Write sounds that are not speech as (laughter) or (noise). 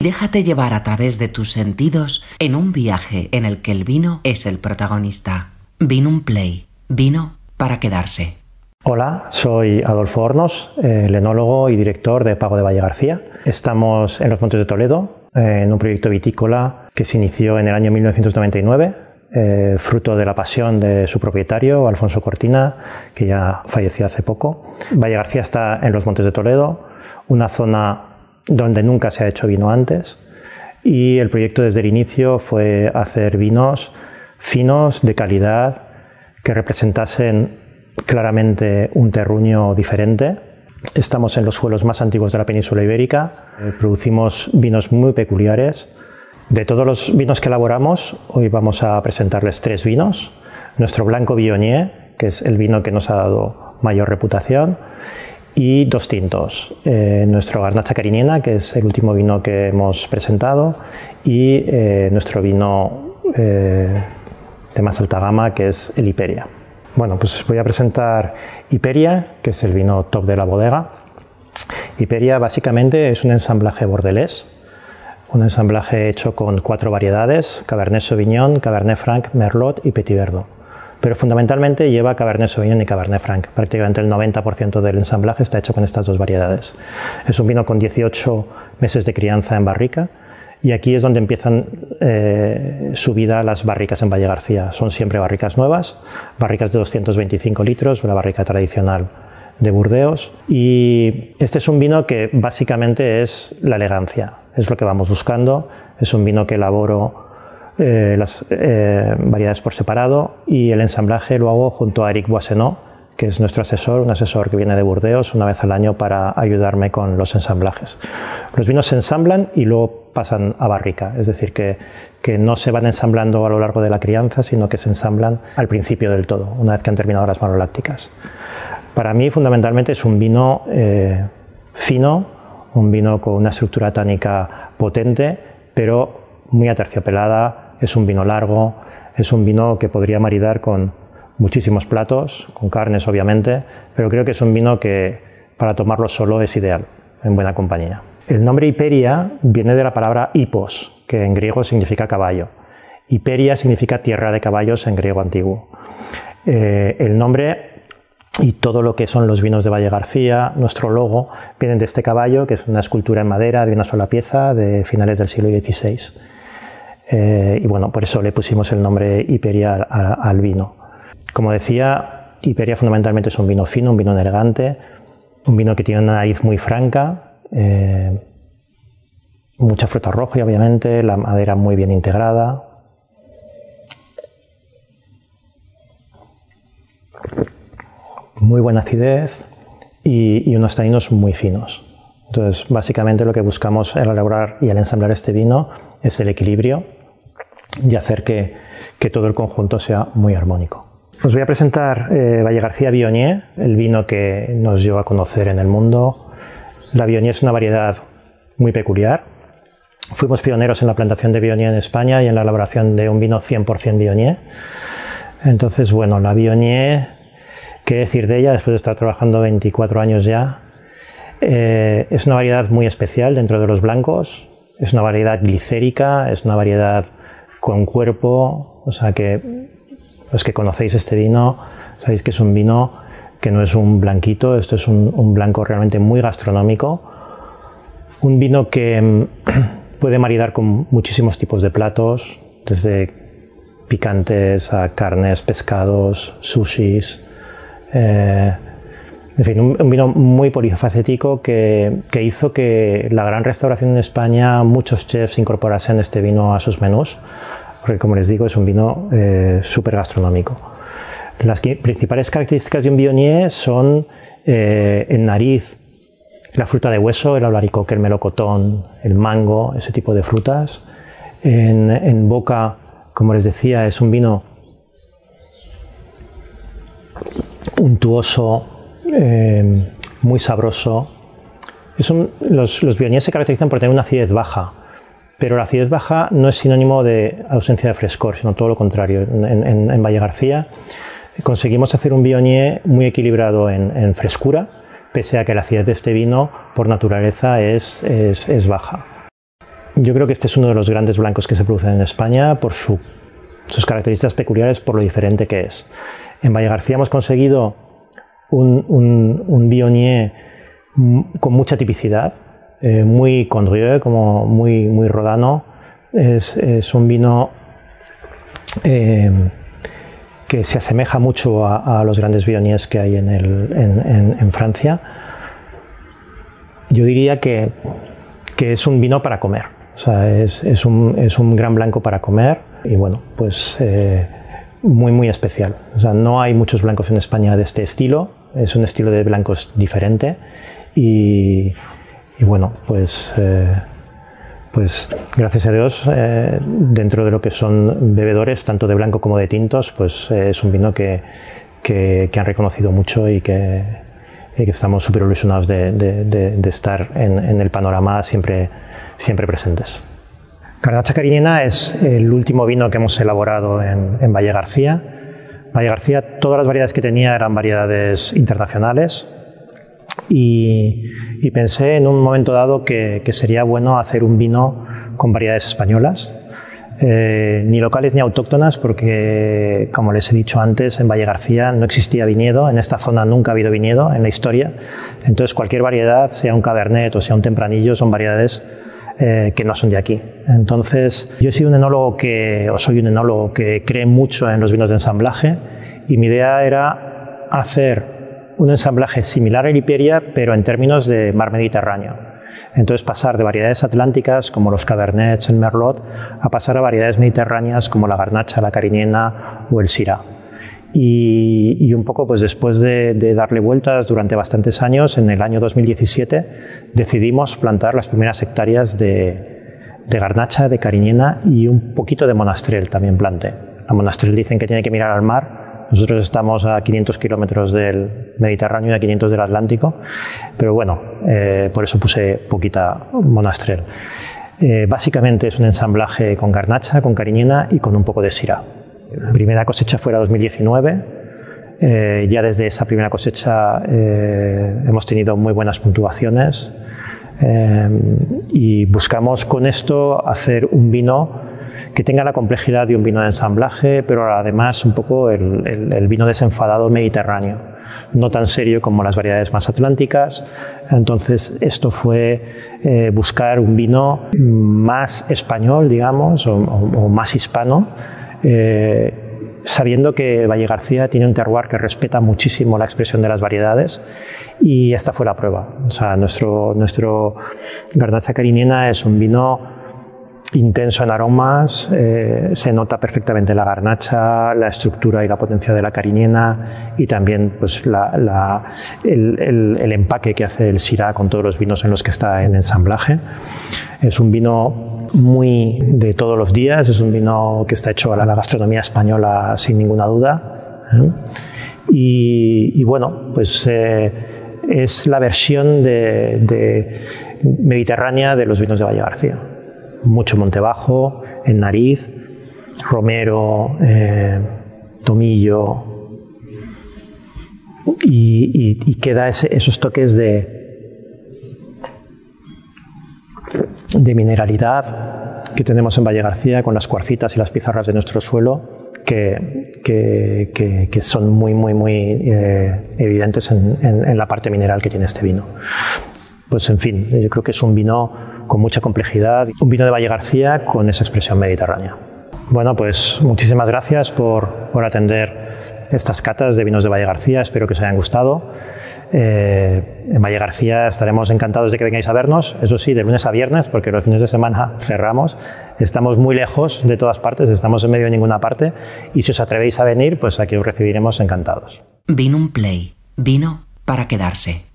Déjate llevar a través de tus sentidos en un viaje en el que el vino es el protagonista. Vino un play. Vino para quedarse. Hola, soy Adolfo Hornos, el enólogo y director de Pago de Valle García. Estamos en los Montes de Toledo, en un proyecto vitícola que se inició en el año 1999, eh, fruto de la pasión de su propietario, Alfonso Cortina, que ya falleció hace poco. Valle García está en los Montes de Toledo, una zona donde nunca se ha hecho vino antes, y el proyecto desde el inicio fue hacer vinos finos, de calidad, que representasen claramente un terruño diferente. Estamos en los suelos más antiguos de la península ibérica, eh, producimos vinos muy peculiares. De todos los vinos que elaboramos, hoy vamos a presentarles tres vinos. Nuestro blanco Viognier, que es el vino que nos ha dado mayor reputación, y dos tintos. Eh, nuestro Garnacha Cariniena, que es el último vino que hemos presentado, y eh, nuestro vino de más alta gama, que es el Hiperia. Bueno, pues voy a presentar Hiperia, que es el vino top de la bodega. Hiperia básicamente es un ensamblaje bordelés, un ensamblaje hecho con cuatro variedades, Cabernet Sauvignon, Cabernet Franc, Merlot y Petit Verdot. Pero fundamentalmente lleva Cabernet Sauvignon y Cabernet Franc. Prácticamente el 90% del ensamblaje está hecho con estas dos variedades. Es un vino con 18 meses de crianza en barrica y aquí es donde empiezan eh, su vida las barricas en Valle García. Son siempre barricas nuevas, barricas de 225 litros, la barrica tradicional de Burdeos. Y este es un vino que básicamente es la elegancia, es lo que vamos buscando. Es un vino que elaboro eh, las eh, variedades por separado y el ensamblaje lo hago junto a Eric Boissenot, que es nuestro asesor, un asesor que viene de Burdeos una vez al año para ayudarme con los ensamblajes. Los vinos se ensamblan y luego pasan a barrica, es decir, que, que no se van ensamblando a lo largo de la crianza, sino que se ensamblan al principio del todo, una vez que han terminado las malolácticas. Para mí, fundamentalmente, es un vino eh, fino, un vino con una estructura tánica potente, pero muy aterciopelada, es un vino largo, es un vino que podría maridar con muchísimos platos, con carnes obviamente, pero creo que es un vino que para tomarlo solo es ideal, en buena compañía. El nombre Hiperia viene de la palabra hipos, que en griego significa caballo. Hiperia significa tierra de caballos en griego antiguo. Eh, el nombre y todo lo que son los vinos de Valle García, nuestro logo, vienen de este caballo, que es una escultura en madera de una sola pieza de finales del siglo XVI. Eh, y bueno, por eso le pusimos el nombre Hiperia al vino. Como decía, Hiperia fundamentalmente es un vino fino, un vino elegante, un vino que tiene una nariz muy franca, eh, mucha fruta roja, obviamente, la madera muy bien integrada. Muy buena acidez y, unos taninos muy finos. Entonces, básicamente lo que buscamos al elaborar y al ensamblar este vino es el equilibrio y hacer que todo el conjunto sea muy armónico. Os voy a presentar eh, Valle García Viognier, el vino que nos lleva a conocer en el mundo. La Viognier es una variedad muy peculiar. Fuimos pioneros en la plantación de Viognier en España y en la elaboración de un vino 100% Viognier. Entonces, bueno, la Viognier, ¿qué decir de ella después de estar trabajando 24 años ya? Eh, es una variedad muy especial dentro de los blancos. Es una variedad glicérica, es una variedad con cuerpo, o sea que los que conocéis este vino sabéis que es un vino que no es un blanquito, esto es un, blanco realmente muy gastronómico. Un vino que mm, (clears throat) puede maridar con muchísimos tipos de platos, desde picantes a carnes, pescados, sushis. Eh, en fin, un, vino muy polifacético que, hizo que la gran restauración en España, muchos chefs incorporasen este vino a sus menús porque como les digo es un vino eh, súper gastronómico. Las principales características de un Viognier son eh, en nariz la fruta de hueso, el albaricoque, el melocotón, el mango, ese tipo de frutas. En, boca, como les decía, es un vino untuoso, eh, muy sabroso. los, los se caracterizan por tener una acidez baja, pero la acidez baja no es sinónimo de ausencia de frescor, sino todo lo contrario. En, Valle García conseguimos hacer un Viognier muy equilibrado en, frescura, pese a que la acidez de este vino por naturaleza es, baja. yo creo que este es uno de los grandes blancos que se producen en España por sus características peculiares, por lo diferente que es. En Valle García hemos conseguido un, un, Bionier con mucha tipicidad, eh, muy condrieu, como muy, muy rodano. Es, un vino eh, que se asemeja mucho a, los grandes Bioniers que hay en, en Francia. Yo diría que que es un vino para comer. O sea, es, es, un, es un, gran blanco para comer y bueno, pues eh, muy, muy especial. O sea, no hay muchos blancos en España de este estilo, es un estilo de blancos diferente y, y bueno, pues, eh, pues gracias a Dios, eh, dentro de lo que son bebedores, tanto de blanco como de tintos, pues es un vino que, que, que han reconocido mucho y que, y que estamos súper ilusionados de, estar en, el panorama siempre, siempre presentes. Garnacha Cariñena es el último vino que hemos elaborado en, Valle García. Valle García, todas las variedades que tenía eran variedades internacionales y, pensé en un momento dado que, sería bueno hacer un vino con variedades españolas eh, ni locales ni autóctonas, porque, como les he dicho antes, en Valle García no existía viñedo, en esta zona nunca ha habido viñedo en la historia. Entonces, cualquier variedad, sea un cabernet o sea un tempranillo, son variedades eh, que no son de aquí. Entonces, yo soy un enólogo que, o soy un enólogo que cree mucho en los vinos de ensamblaje y mi idea era hacer un ensamblaje similar a Iperia, pero en términos de mar Mediterráneo. Entonces pasar de variedades atlánticas como los cabernets, el merlot, a pasar a variedades mediterráneas como la garnacha, la cariñena o el syrah. Y, un poco pues después de, darle vueltas durante bastantes años, en el año 2017 decidimos plantar las primeras hectáreas de, de garnacha, de cariñena y un poquito de monastrel también planté. La monastrel dicen que tiene que mirar al mar, nosotros estamos a 500 kilómetros del Mediterráneo y a 500 del Atlántico, pero bueno, eh, por eso puse poquita monastrel. Eh, básicamente es un ensamblaje con garnacha, con cariñena y con un poco de. La primera cosecha fue en 2019. Eh, ya desde esa primera cosecha hemos tenido muy buenas puntuaciones y buscamos con esto hacer un vino que tenga la complejidad de un vino de ensamblaje, pero además un poco el, vino desenfadado mediterráneo, no tan serio como las variedades más atlánticas. Entonces, esto fue eh, buscar un vino más español, digamos, o, más hispano. Eh, sabiendo que Valle García tiene un terroir que respeta muchísimo la expresión de las variedades y esta fue la prueba. O sea, nuestro, nuestro Garnacha Cariniena es un vino intenso en aromas, eh, se nota perfectamente la garnacha, la estructura y la potencia de la cariñena y también pues, el, empaque que hace el Syrah con todos los vinos en los que está en ensamblaje. Es un vino muy de todos los días, es un vino que está hecho a la gastronomía española sin ninguna duda. ¿eh? Y, bueno, pues eh, es la versión de mediterránea de los vinos de Valle García mucho Montebajo, en Nariz, Romero, eh, Tomillo, y, queda esos toques de, de mineralidad que tenemos en Valle García con las cuarcitas y las pizarras de nuestro suelo que, que, son muy, muy, muy eh, evidentes en, en, la parte mineral que tiene este vino. Pues en fin, yo creo que es un vino con mucha complejidad, un vino de Valle García con esa expresión mediterránea. Bueno, pues muchísimas gracias por, por atender estas catas de vinos de Valle García, espero que os hayan gustado. Eh, en Valle García estaremos encantados de que vengáis a vernos, eso sí, de lunes a viernes, porque los fines de semana (laughs) cerramos. Estamos muy lejos de todas partes, estamos en medio de ninguna parte, y si os atrevéis a venir, pues aquí os recibiremos encantados. Vino un play, vino para quedarse.